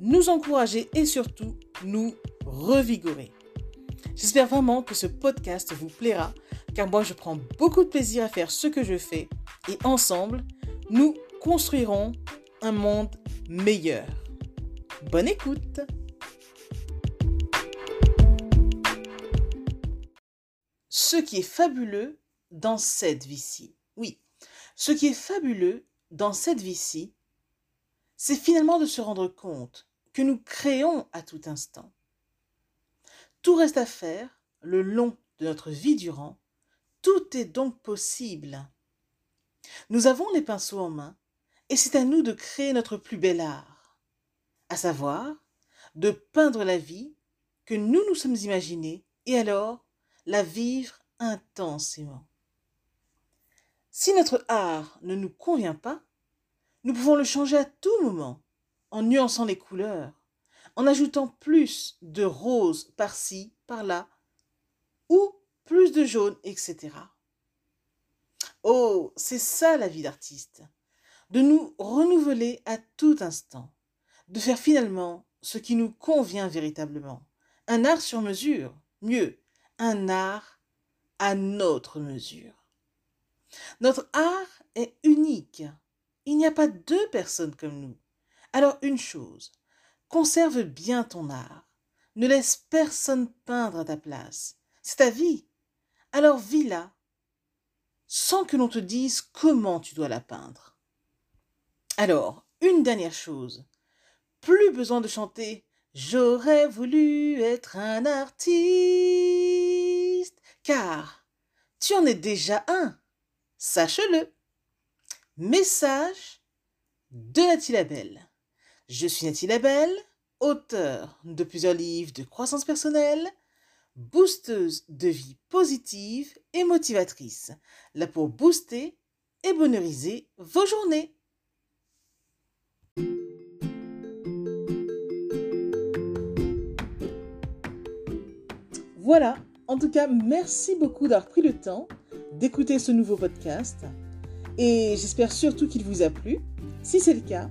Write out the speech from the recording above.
nous encourager et surtout nous revigorer. J'espère vraiment que ce podcast vous plaira car moi je prends beaucoup de plaisir à faire ce que je fais et ensemble, nous construirons un monde meilleur. Bonne écoute Ce qui est fabuleux dans cette vie-ci, oui, ce qui est fabuleux dans cette vie-ci, c'est finalement de se rendre compte que nous créons à tout instant. Tout reste à faire le long de notre vie durant, tout est donc possible. Nous avons les pinceaux en main et c'est à nous de créer notre plus bel art, à savoir de peindre la vie que nous nous sommes imaginés et alors la vivre intensément. Si notre art ne nous convient pas, nous pouvons le changer à tout moment, en nuançant les couleurs, en ajoutant plus de rose par-ci, par-là, ou plus de jaune, etc. Oh, c'est ça la vie d'artiste de nous renouveler à tout instant, de faire finalement ce qui nous convient véritablement. Un art sur mesure, mieux, un art à notre mesure. Notre art est unique. Il n'y a pas deux personnes comme nous. Alors une chose, conserve bien ton art. Ne laisse personne peindre à ta place. C'est ta vie. Alors vis-la sans que l'on te dise comment tu dois la peindre. Alors, une dernière chose. Plus besoin de chanter J'aurais voulu être un artiste, car tu en es déjà un. Sache-le. Message de Nathalie Labelle. Je suis Nathalie Labelle, auteur de plusieurs livres de croissance personnelle, boosteuse de vie positive et motivatrice, là pour booster et bonheuriser vos journées. Voilà, en tout cas, merci beaucoup d'avoir pris le temps d'écouter ce nouveau podcast et j'espère surtout qu'il vous a plu. Si c'est le cas,